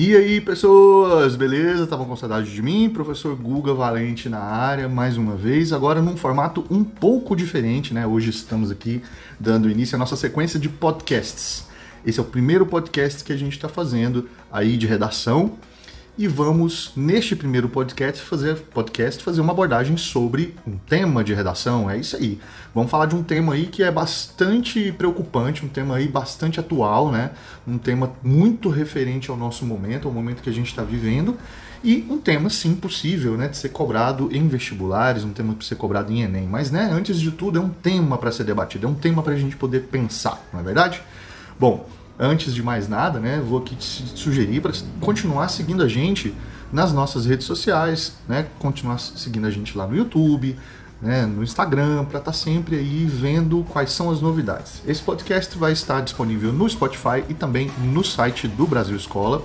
E aí, pessoas, beleza? Estavam com saudade de mim? Professor Guga Valente na área, mais uma vez, agora num formato um pouco diferente, né? Hoje estamos aqui dando início à nossa sequência de podcasts. Esse é o primeiro podcast que a gente está fazendo aí de redação e vamos, neste primeiro podcast fazer, podcast, fazer uma abordagem sobre um tema de redação. É isso aí. Vamos falar de um tema aí que é bastante preocupante, um tema aí bastante atual, né? Um tema muito referente ao nosso momento, ao momento que a gente está vivendo. E um tema, sim, possível, né, de ser cobrado em vestibulares, um tema para ser cobrado em Enem. Mas, né, antes de tudo, é um tema para ser debatido, é um tema para a gente poder pensar, não é verdade? Bom, antes de mais nada, né, vou aqui te sugerir para continuar seguindo a gente nas nossas redes sociais, né, continuar seguindo a gente lá no YouTube, né, no Instagram, para estar tá sempre aí vendo quais são as novidades. Esse podcast vai estar disponível no Spotify e também no site do Brasil Escola.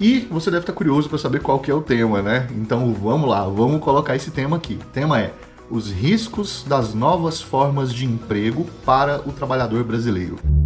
E você deve estar curioso para saber qual que é o tema, né? Então vamos lá, vamos colocar esse tema aqui. O tema é os riscos das novas formas de emprego para o trabalhador brasileiro.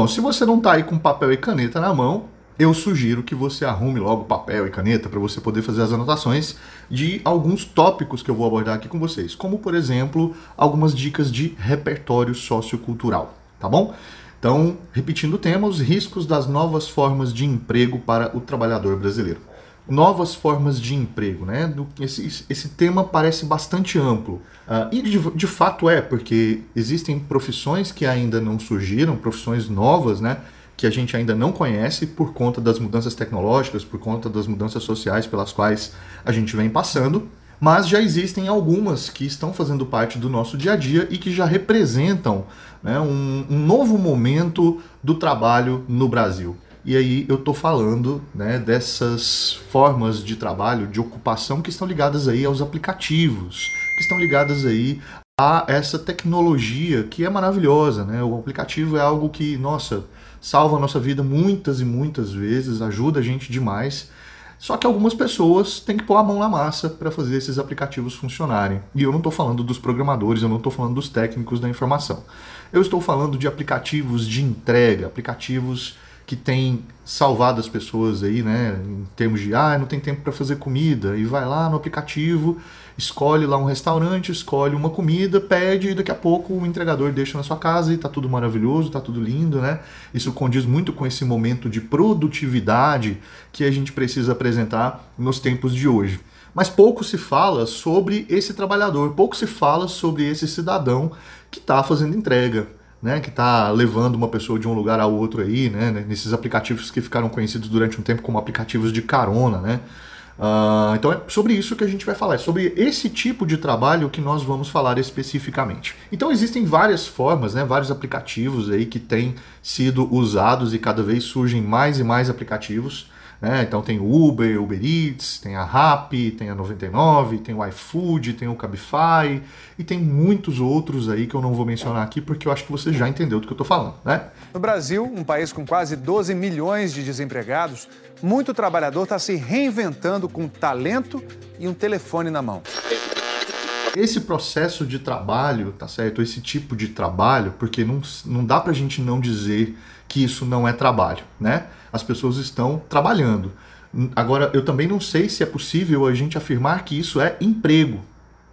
Bom, se você não está aí com papel e caneta na mão, eu sugiro que você arrume logo papel e caneta para você poder fazer as anotações de alguns tópicos que eu vou abordar aqui com vocês, como por exemplo, algumas dicas de repertório sociocultural, tá bom? Então, repetindo o tema, os riscos das novas formas de emprego para o trabalhador brasileiro. Novas formas de emprego, né? Esse, esse tema parece bastante amplo. Uh, e de, de, fato é, porque existem profissões que ainda não surgiram, profissões novas, né? Que a gente ainda não conhece por conta das mudanças tecnológicas, por conta das mudanças sociais pelas quais a gente vem passando. Mas já existem algumas que estão fazendo parte do nosso dia a dia e que já representam né, um, um novo momento do trabalho no Brasil. E aí eu estou falando né, dessas formas de trabalho, de ocupação que estão ligadas aí aos aplicativos, que estão ligadas aí a essa tecnologia que é maravilhosa, né? O aplicativo é algo que, nossa, salva a nossa vida muitas e muitas vezes, ajuda a gente demais. Só que algumas pessoas têm que pôr a mão na massa para fazer esses aplicativos funcionarem. E eu não estou falando dos programadores, eu não estou falando dos técnicos da informação. Eu estou falando de aplicativos de entrega, aplicativos que tem salvado as pessoas aí, né, em termos de, ah, não tem tempo para fazer comida, e vai lá no aplicativo, escolhe lá um restaurante, escolhe uma comida, pede e daqui a pouco o entregador deixa na sua casa e tá tudo maravilhoso, tá tudo lindo, né? Isso condiz muito com esse momento de produtividade que a gente precisa apresentar nos tempos de hoje. Mas pouco se fala sobre esse trabalhador, pouco se fala sobre esse cidadão que está fazendo entrega, né, que está levando uma pessoa de um lugar ao outro aí, né, nesses aplicativos que ficaram conhecidos durante um tempo como aplicativos de carona, né. Uh, então é sobre isso que a gente vai falar, é sobre esse tipo de trabalho que nós vamos falar especificamente. Então existem várias formas, né, vários aplicativos aí que têm sido usados e cada vez surgem mais e mais aplicativos né? Então tem o Uber, Uber Eats, tem a Rappi, tem a 99, tem o iFood, tem o Cabify e tem muitos outros aí que eu não vou mencionar aqui porque eu acho que você já entendeu do que eu estou falando, né? No Brasil, um país com quase 12 milhões de desempregados, muito trabalhador está se reinventando com talento e um telefone na mão. Esse processo de trabalho, tá certo? Esse tipo de trabalho, porque não, não dá pra gente não dizer que isso não é trabalho, né? As pessoas estão trabalhando. Agora, eu também não sei se é possível a gente afirmar que isso é emprego.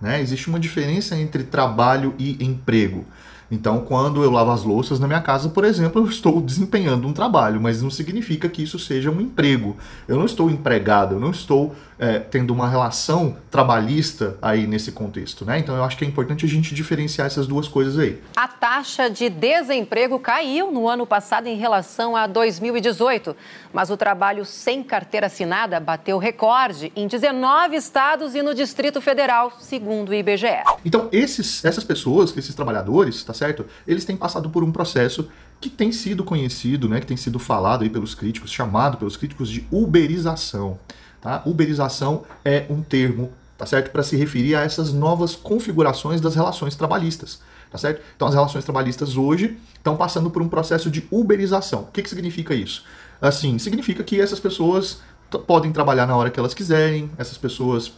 Né? Existe uma diferença entre trabalho e emprego. Então, quando eu lavo as louças na minha casa, por exemplo, eu estou desempenhando um trabalho, mas não significa que isso seja um emprego. Eu não estou empregado, eu não estou é, tendo uma relação trabalhista aí nesse contexto, né? Então, eu acho que é importante a gente diferenciar essas duas coisas aí. A taxa de desemprego caiu no ano passado em relação a 2018, mas o trabalho sem carteira assinada bateu recorde em 19 estados e no Distrito Federal, segundo o IBGE. Então, esses, essas pessoas, esses trabalhadores, tá certo? Eles têm passado por um processo que tem sido conhecido, né, que tem sido falado aí pelos críticos, chamado pelos críticos de uberização. Tá? Uberização é um termo, tá certo, para se referir a essas novas configurações das relações trabalhistas. Tá certo? Então as relações trabalhistas hoje estão passando por um processo de uberização. O que, que significa isso? Assim, significa que essas pessoas podem trabalhar na hora que elas quiserem, essas pessoas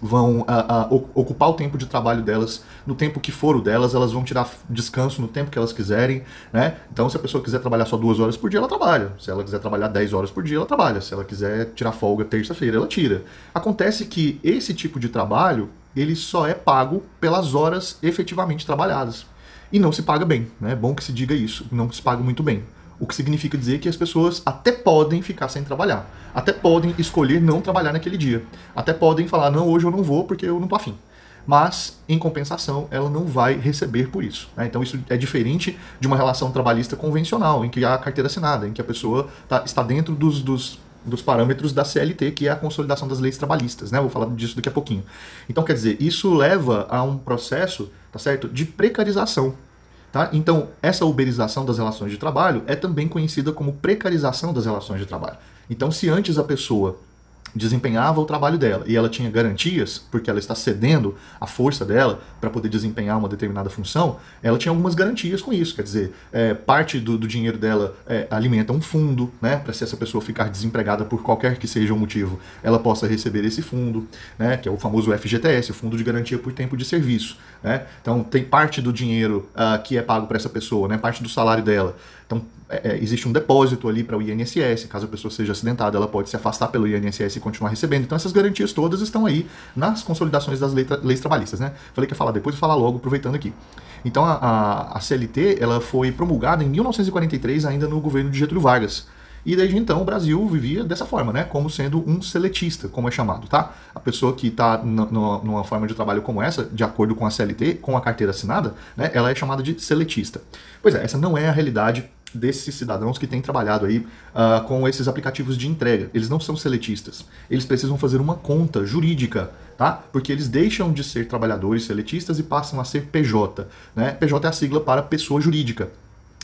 vão a, a, ocupar o tempo de trabalho delas no tempo que for o delas, elas vão tirar descanso no tempo que elas quiserem, né? Então, se a pessoa quiser trabalhar só duas horas por dia, ela trabalha. Se ela quiser trabalhar 10 horas por dia, ela trabalha. Se ela quiser tirar folga terça-feira, ela tira. Acontece que esse tipo de trabalho, ele só é pago pelas horas efetivamente trabalhadas. E não se paga bem, né? É bom que se diga isso, não se paga muito bem. O que significa dizer que as pessoas até podem ficar sem trabalhar, até podem escolher não trabalhar naquele dia, até podem falar, não, hoje eu não vou porque eu não tô afim. Mas, em compensação, ela não vai receber por isso. Né? Então, isso é diferente de uma relação trabalhista convencional, em que há carteira assinada, em que a pessoa tá, está dentro dos, dos dos parâmetros da CLT, que é a consolidação das leis trabalhistas, né? Vou falar disso daqui a pouquinho. Então, quer dizer, isso leva a um processo, tá certo, de precarização Tá? Então, essa uberização das relações de trabalho é também conhecida como precarização das relações de trabalho. Então, se antes a pessoa desempenhava o trabalho dela e ela tinha garantias, porque ela está cedendo a força dela para poder desempenhar uma determinada função, ela tinha algumas garantias com isso. Quer dizer, é, parte do, do, dinheiro dela é, alimenta um fundo, né, para se essa pessoa ficar desempregada por qualquer que seja o motivo, ela possa receber esse fundo, né, que é o famoso FGTS, o Fundo de Garantia por Tempo de Serviço. Né? Então, tem parte do dinheiro uh, que é pago para essa pessoa, né, parte do salário dela. Então, é, é, existe um depósito ali para o INSS, caso a pessoa seja acidentada, ela pode se afastar pelo INSS e continuar recebendo. Então essas garantias todas estão aí nas consolidações das leis, leis trabalhistas, né? Falei que ia falar depois, vou falar logo, aproveitando aqui. Então a, a, a CLT ela foi promulgada em 1943, ainda no governo de Getúlio Vargas. E desde então o Brasil vivia dessa forma, né? Como sendo um seletista, como é chamado, tá? A pessoa que está numa forma de trabalho como essa, de acordo com a CLT, com a carteira assinada, né? Ela é chamada de seletista. Pois é, essa não é a realidade desses cidadãos que têm trabalhado aí uh, com esses aplicativos de entrega. Eles não são seletistas. Eles precisam fazer uma conta jurídica, tá? Porque eles deixam de ser trabalhadores seletistas e passam a ser PJ. Né? PJ é a sigla para pessoa jurídica.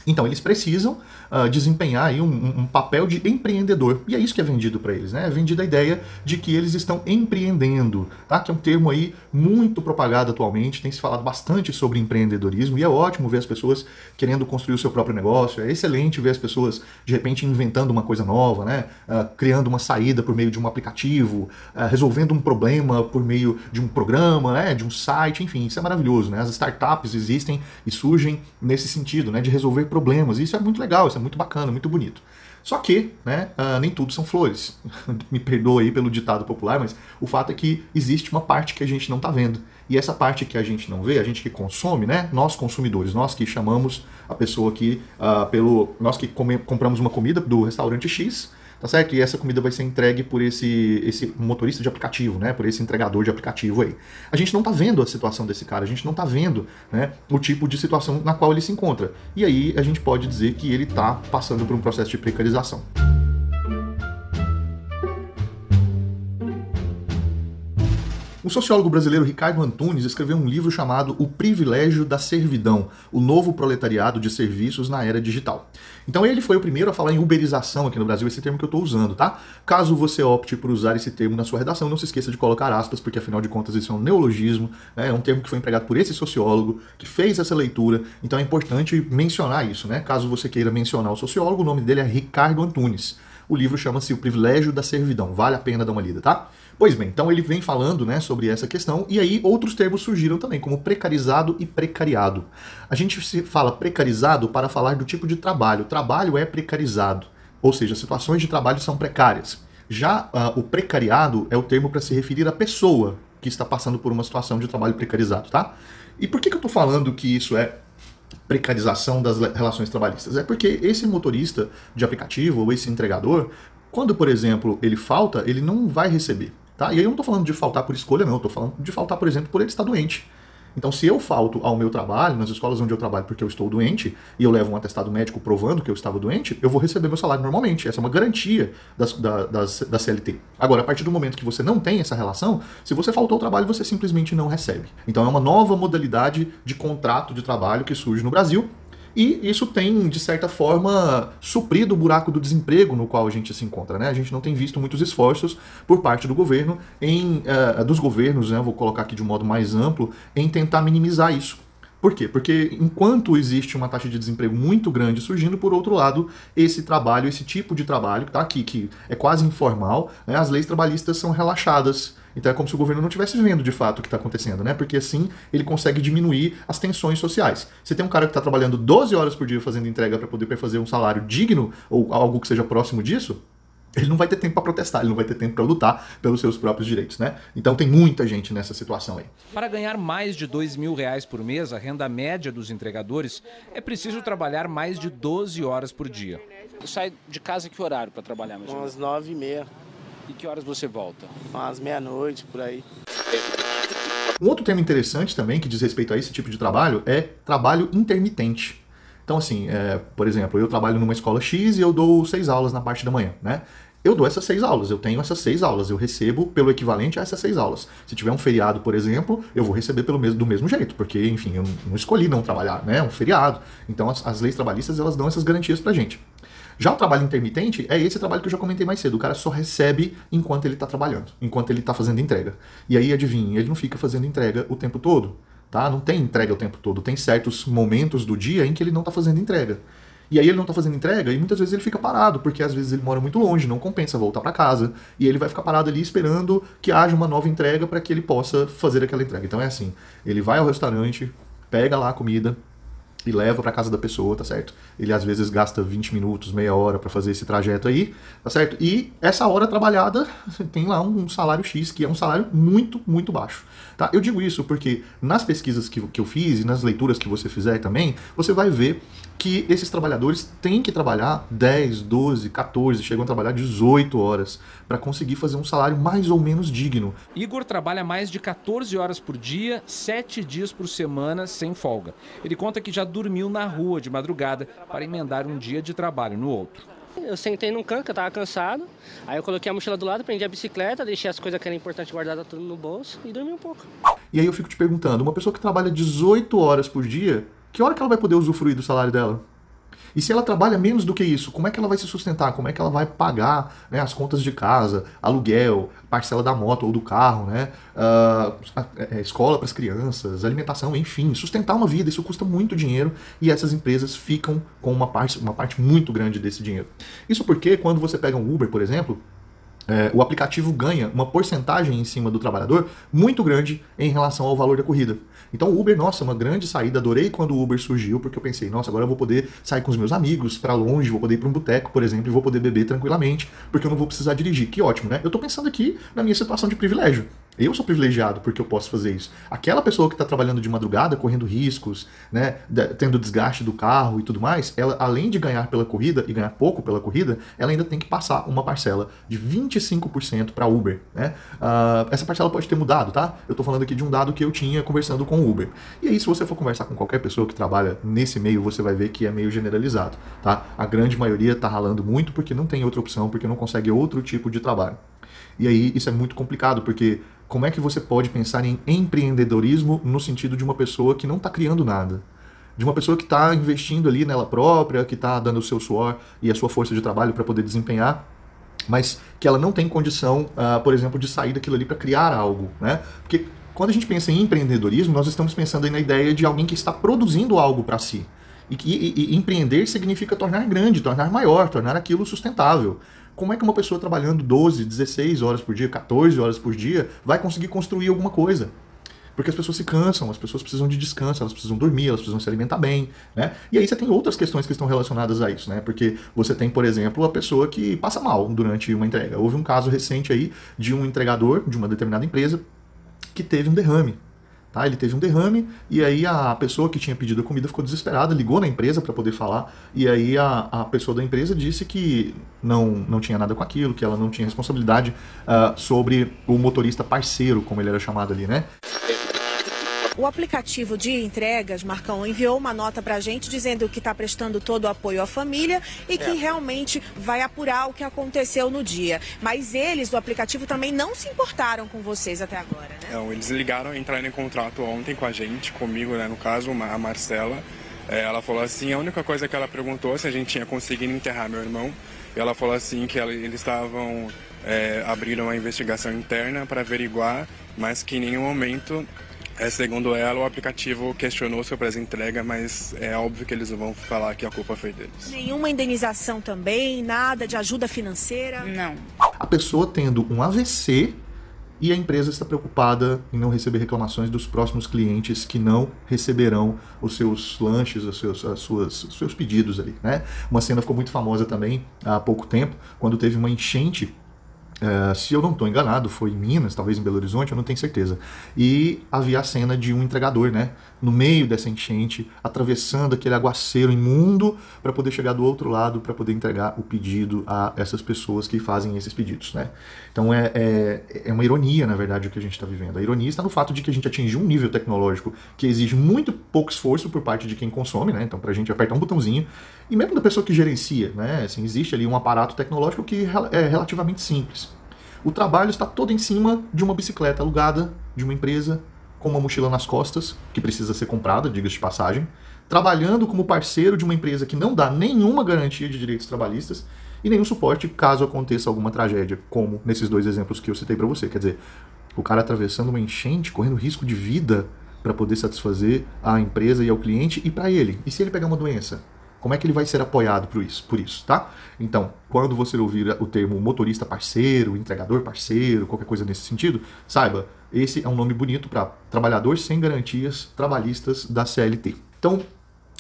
Então, eles precisam uh, desempenhar aí um, um, papel de empreendedor. E é isso que é vendido para eles, né? É vendida a ideia de que eles estão empreendendo, tá? Que é um termo aí muito propagado atualmente, tem se falado bastante sobre empreendedorismo e é ótimo ver as pessoas querendo construir o seu próprio negócio, é excelente ver as pessoas de repente inventando uma coisa nova, né? Uh, criando uma saída por meio de um aplicativo, uh, resolvendo um problema por meio de um programa, né? De um site, enfim, isso é maravilhoso, né? As startups existem e surgem nesse sentido, né? De resolver problemas. Isso é muito legal, isso é muito bacana, muito bonito. Só que, né, uh, nem tudo são flores. Me perdoa aí pelo ditado popular, mas o fato é que existe uma parte que a gente não está vendo. E essa parte que a gente não vê, a gente que consome, né, nós consumidores, nós que chamamos a pessoa que, uh, pelo, nós que come, compramos uma comida do restaurante X, tá certo? E essa comida vai ser entregue por esse, esse motorista de aplicativo, né? Por esse entregador de aplicativo aí. A gente não tá vendo a situação desse cara, a gente não tá vendo, né, o tipo de situação na qual ele se encontra. E aí a gente pode dizer que ele tá passando por um processo de precarização. O sociólogo brasileiro Ricardo Antunes escreveu um livro chamado O Privilégio da Servidão, o novo proletariado de serviços na era digital. Então ele foi o primeiro a falar em uberização aqui no Brasil, esse termo que eu estou usando, tá? Caso você opte por usar esse termo na sua redação, não se esqueça de colocar aspas, porque afinal de contas isso é um neologismo, né? é um termo que foi empregado por esse sociólogo, que fez essa leitura, então é importante mencionar isso, né? Caso você queira mencionar o sociólogo, o nome dele é Ricardo Antunes. O livro chama-se O Privilégio da Servidão, vale a pena dar uma lida, tá? Pois bem, então ele vem falando né, sobre essa questão, e aí outros termos surgiram também, como precarizado e precariado. A gente se fala precarizado para falar do tipo de trabalho. O trabalho é precarizado, ou seja, situações de trabalho são precárias. Já uh, o precariado é o termo para se referir à pessoa que está passando por uma situação de trabalho precarizado, tá? E por que, que eu estou falando que isso é precarização das relações trabalhistas? É porque esse motorista de aplicativo ou esse entregador, quando, por exemplo, ele falta, ele não vai receber. Tá? E aí eu não estou falando de faltar por escolha, não. Eu estou falando de faltar, por exemplo, por ele estar doente. Então, se eu falto ao meu trabalho, nas escolas onde eu trabalho porque eu estou doente, e eu levo um atestado médico provando que eu estava doente, eu vou receber meu salário normalmente. Essa é uma garantia das, da, das, da CLT. Agora, a partir do momento que você não tem essa relação, se você faltou ao trabalho, você simplesmente não recebe. Então, é uma nova modalidade de contrato de trabalho que surge no Brasil e isso tem, de certa forma, suprido o buraco do desemprego no qual a gente se encontra. Né? A gente não tem visto muitos esforços por parte do governo, em, uh, dos governos, né, vou colocar aqui de um modo mais amplo, em tentar minimizar isso. Por quê? Porque enquanto existe uma taxa de desemprego muito grande surgindo, por outro lado, esse trabalho, esse tipo de trabalho, tá aqui, que é quase informal, né, as leis trabalhistas são relaxadas Então é como se o governo não estivesse vendo de fato o que está acontecendo, né? Porque assim ele consegue diminuir as tensões sociais. Você tem um cara que está trabalhando 12 horas por dia fazendo entrega para poder fazer um salário digno ou algo que seja próximo disso, ele não vai ter tempo para protestar, ele não vai ter tempo para lutar pelos seus próprios direitos, né? Então tem muita gente nessa situação aí. Para ganhar mais de dois mil reais por mês, a renda média dos entregadores, é preciso trabalhar mais de 12 horas por dia. Sai de casa que horário para trabalhar? Mais Umas nove e meia. E que horas você volta? Umas meia-noite, por aí. Um outro tema interessante também, que diz respeito a esse tipo de trabalho, é trabalho intermitente. Então, assim, é, por exemplo, eu trabalho numa escola X e eu dou seis aulas na parte da manhã, né? Eu dou essas seis aulas, eu tenho essas seis aulas, eu recebo pelo equivalente a essas seis aulas. Se tiver um feriado, por exemplo, eu vou receber pelo mesmo, do mesmo jeito, porque, enfim, eu não escolhi não trabalhar, né? É um feriado. Então, as, as leis trabalhistas, elas dão essas garantias pra gente. Já o trabalho intermitente é esse trabalho que eu já comentei mais cedo. O cara só recebe enquanto ele está trabalhando, enquanto ele está fazendo entrega. E aí, adivinha, ele não fica fazendo entrega o tempo todo tá? Não tem entrega o tempo todo, tem certos momentos do dia em que ele não está fazendo entrega. E aí ele não está fazendo entrega e muitas vezes ele fica parado, porque às vezes ele mora muito longe, não compensa voltar para casa, e ele vai ficar parado ali esperando que haja uma nova entrega para que ele possa fazer aquela entrega. Então é assim, ele vai ao restaurante, pega lá a comida, e leva para casa da pessoa, tá certo? Ele às vezes gasta 20 minutos, meia hora para fazer esse trajeto aí, tá certo? E essa hora trabalhada tem lá um salário X, que é um salário muito, muito baixo. Tá? Eu digo isso porque nas pesquisas que, que eu fiz e nas leituras que você fizer também, você vai ver que esses trabalhadores têm que trabalhar 10, 12, 14, chegam a trabalhar 18 horas para conseguir fazer um salário mais ou menos digno. Igor trabalha mais de 14 horas por dia, 7 dias por semana, sem folga. Ele conta que já dormiu na rua de madrugada para emendar um dia de trabalho no outro. Eu sentei num canto, que eu tava cansado. Aí eu coloquei a mochila do lado, prendi a bicicleta, deixei as coisas que eram importantes guardadas tudo no bolso e dormi um pouco. E aí eu fico te perguntando, uma pessoa que trabalha 18 horas por dia, que hora que ela vai poder usufruir do salário dela? E se ela trabalha menos do que isso, como é que ela vai se sustentar? Como é que ela vai pagar né, as contas de casa, aluguel, parcela da moto ou do carro, né? Uh, escola para as crianças, alimentação, enfim, sustentar uma vida, isso custa muito dinheiro e essas empresas ficam com uma parte, uma parte muito grande desse dinheiro. Isso porque quando você pega um Uber, por exemplo, é, o aplicativo ganha uma porcentagem em cima do trabalhador muito grande em relação ao valor da corrida. Então o Uber, nossa, uma grande saída. Adorei quando o Uber surgiu, porque eu pensei, nossa, agora eu vou poder sair com os meus amigos para longe, vou poder ir para um boteco, por exemplo, e vou poder beber tranquilamente, porque eu não vou precisar dirigir. Que ótimo, né? Eu tô pensando aqui na minha situação de privilégio. Eu sou privilegiado porque eu posso fazer isso. Aquela pessoa que está trabalhando de madrugada, correndo riscos, né, tendo desgaste do carro e tudo mais, ela, além de ganhar pela corrida e ganhar pouco pela corrida, ela ainda tem que passar uma parcela de 25% para Uber. Né? Uh, essa parcela pode ter mudado, tá? Eu estou falando aqui de um dado que eu tinha conversando com o Uber. E aí, se você for conversar com qualquer pessoa que trabalha nesse meio, você vai ver que é meio generalizado, tá? A grande maioria está ralando muito porque não tem outra opção, porque não consegue outro tipo de trabalho. E aí isso é muito complicado, porque como é que você pode pensar em empreendedorismo no sentido de uma pessoa que não está criando nada? De uma pessoa que está investindo ali nela própria, que está dando o seu suor e a sua força de trabalho para poder desempenhar, mas que ela não tem condição, uh, por exemplo, de sair daquilo ali para criar algo, né? Porque quando a gente pensa em empreendedorismo, nós estamos pensando aí na ideia de alguém que está produzindo algo para si. E, e, e empreender significa tornar grande, tornar maior, tornar aquilo sustentável. Como é que uma pessoa trabalhando 12, 16 horas por dia, 14 horas por dia, vai conseguir construir alguma coisa? Porque as pessoas se cansam, as pessoas precisam de descanso, elas precisam dormir, elas precisam se alimentar bem, né? E aí você tem outras questões que estão relacionadas a isso, né? Porque você tem, por exemplo, a pessoa que passa mal durante uma entrega. Houve um caso recente aí de um entregador de uma determinada empresa que teve um derrame Tá? Ele teve um derrame e aí a pessoa que tinha pedido a comida ficou desesperada, ligou na empresa para poder falar e aí a, a pessoa da empresa disse que não, não tinha nada com aquilo, que ela não tinha responsabilidade uh, sobre o motorista parceiro, como ele era chamado ali, né? O aplicativo de entregas, Marcão, enviou uma nota para a gente dizendo que está prestando todo o apoio à família e que é. realmente vai apurar o que aconteceu no dia. Mas eles do aplicativo também não se importaram com vocês até agora, né? Não, eles ligaram, entraram em contrato ontem com a gente, comigo, né, no caso, a Marcela. É, ela falou assim, a única coisa que ela perguntou se a gente tinha conseguido enterrar meu irmão. E ela falou assim que ela, eles estavam é, abriram uma investigação interna para averiguar, mas que em nenhum momento é, segundo ela, o aplicativo questionou sobre as entregas, mas é óbvio que eles vão falar que a culpa foi deles. Nenhuma indenização também, nada de ajuda financeira? Não. A pessoa tendo um AVC e a empresa está preocupada em não receber reclamações dos próximos clientes que não receberão os seus lanches, os seus, as suas, os seus pedidos ali. Né? Uma cena ficou muito famosa também há pouco tempo, quando teve uma enchente Uh, se eu não estou enganado, foi em Minas, talvez em Belo Horizonte, eu não tenho certeza. E havia a cena de um entregador, né? No meio dessa enchente, atravessando aquele aguaceiro imundo para poder chegar do outro lado para poder entregar o pedido a essas pessoas que fazem esses pedidos, né? Então é, é, é uma ironia, na verdade, o que a gente está vivendo. A ironia está no fato de que a gente atingiu um nível tecnológico que exige muito pouco esforço por parte de quem consome, né? Então, para a gente apertar um botãozinho, e mesmo da pessoa que gerencia, né? Assim, existe ali um aparato tecnológico que é relativamente simples. O trabalho está todo em cima de uma bicicleta alugada de uma empresa com uma mochila nas costas, que precisa ser comprada, diga-se de passagem, trabalhando como parceiro de uma empresa que não dá nenhuma garantia de direitos trabalhistas e nenhum suporte caso aconteça alguma tragédia, como nesses dois exemplos que eu citei para você. Quer dizer, o cara atravessando uma enchente, correndo risco de vida para poder satisfazer a empresa e ao cliente e para ele. E se ele pegar uma doença? Como é que ele vai ser apoiado por isso, por isso, tá? Então, quando você ouvir o termo motorista parceiro, entregador parceiro, qualquer coisa nesse sentido, saiba, esse é um nome bonito para trabalhador sem garantias trabalhistas da CLT. Então,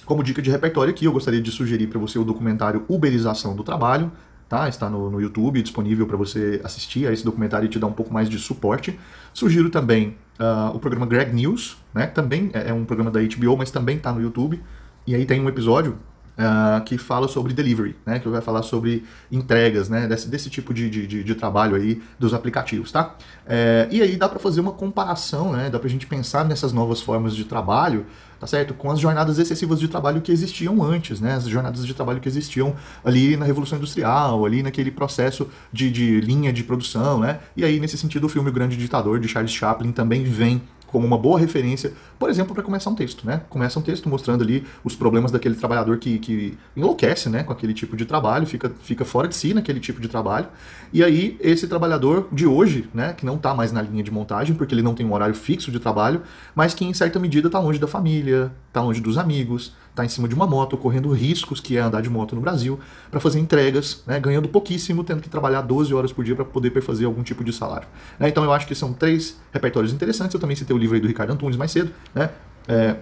como dica de repertório aqui, eu gostaria de sugerir para você o documentário Uberização do Trabalho, tá? Está no, no YouTube, disponível para você assistir a esse documentário e te dar um pouco mais de suporte. Sugiro também uh, o programa Greg News, né? Também é, é um programa da HBO, mas também está no YouTube. E aí tem um episódio Uh, que fala sobre delivery, né, que vai falar sobre entregas, né, desse, desse tipo de, de, de trabalho aí dos aplicativos, tá? É, e aí dá para fazer uma comparação, né, dá para a gente pensar nessas novas formas de trabalho, tá certo? Com as jornadas excessivas de trabalho que existiam antes, né, as jornadas de trabalho que existiam ali na Revolução Industrial, ali naquele processo de, de linha de produção, né? E aí nesse sentido o filme O Grande Ditador de Charles Chaplin também vem como uma boa referência, por exemplo, para começar um texto, né? Começa um texto mostrando ali os problemas daquele trabalhador que, que enlouquece, né, com aquele tipo de trabalho, fica, fica fora de si naquele tipo de trabalho. E aí esse trabalhador de hoje, né, que não está mais na linha de montagem, porque ele não tem um horário fixo de trabalho, mas que em certa medida está longe da família, está longe dos amigos, está em cima de uma moto, correndo riscos que é andar de moto no Brasil, para fazer entregas, né, ganhando pouquíssimo, tendo que trabalhar 12 horas por dia para poder fazer algum tipo de salário. Né, então eu acho que são três repertórios interessantes. Eu também citei o livro aí do Ricardo Antunes mais cedo, né? É,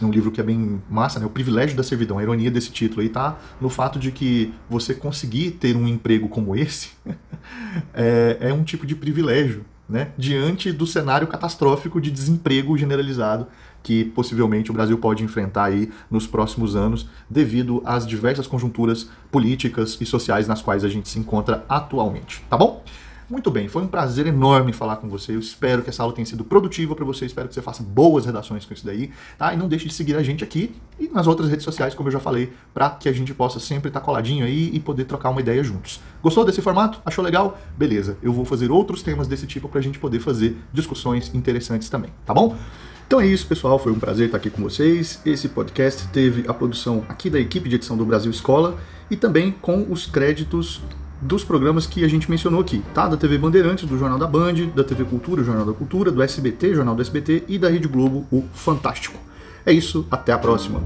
é um livro que é bem massa, né? O privilégio da servidão. A ironia desse título aí tá no fato de que você conseguir ter um emprego como esse é, é um tipo de privilégio, né? Diante do cenário catastrófico de desemprego generalizado que possivelmente o Brasil pode enfrentar aí nos próximos anos, devido às diversas conjunturas políticas e sociais nas quais a gente se encontra atualmente. Tá bom? Muito bem, foi um prazer enorme falar com você. Eu espero que essa aula tenha sido produtiva para você. Espero que você faça boas redações com isso daí. Tá? E não deixe de seguir a gente aqui e nas outras redes sociais, como eu já falei, para que a gente possa sempre estar tá coladinho aí e poder trocar uma ideia juntos. Gostou desse formato? Achou legal? Beleza, eu vou fazer outros temas desse tipo para a gente poder fazer discussões interessantes também, tá bom? Então é isso, pessoal. Foi um prazer estar aqui com vocês. Esse podcast teve a produção aqui da equipe de edição do Brasil Escola e também com os créditos dos programas que a gente mencionou aqui, tá? Da TV Bandeirantes, do Jornal da Band, da TV Cultura, o Jornal da Cultura, do SBT, Jornal do SBT e da Rede Globo, o Fantástico. É isso, até a próxima.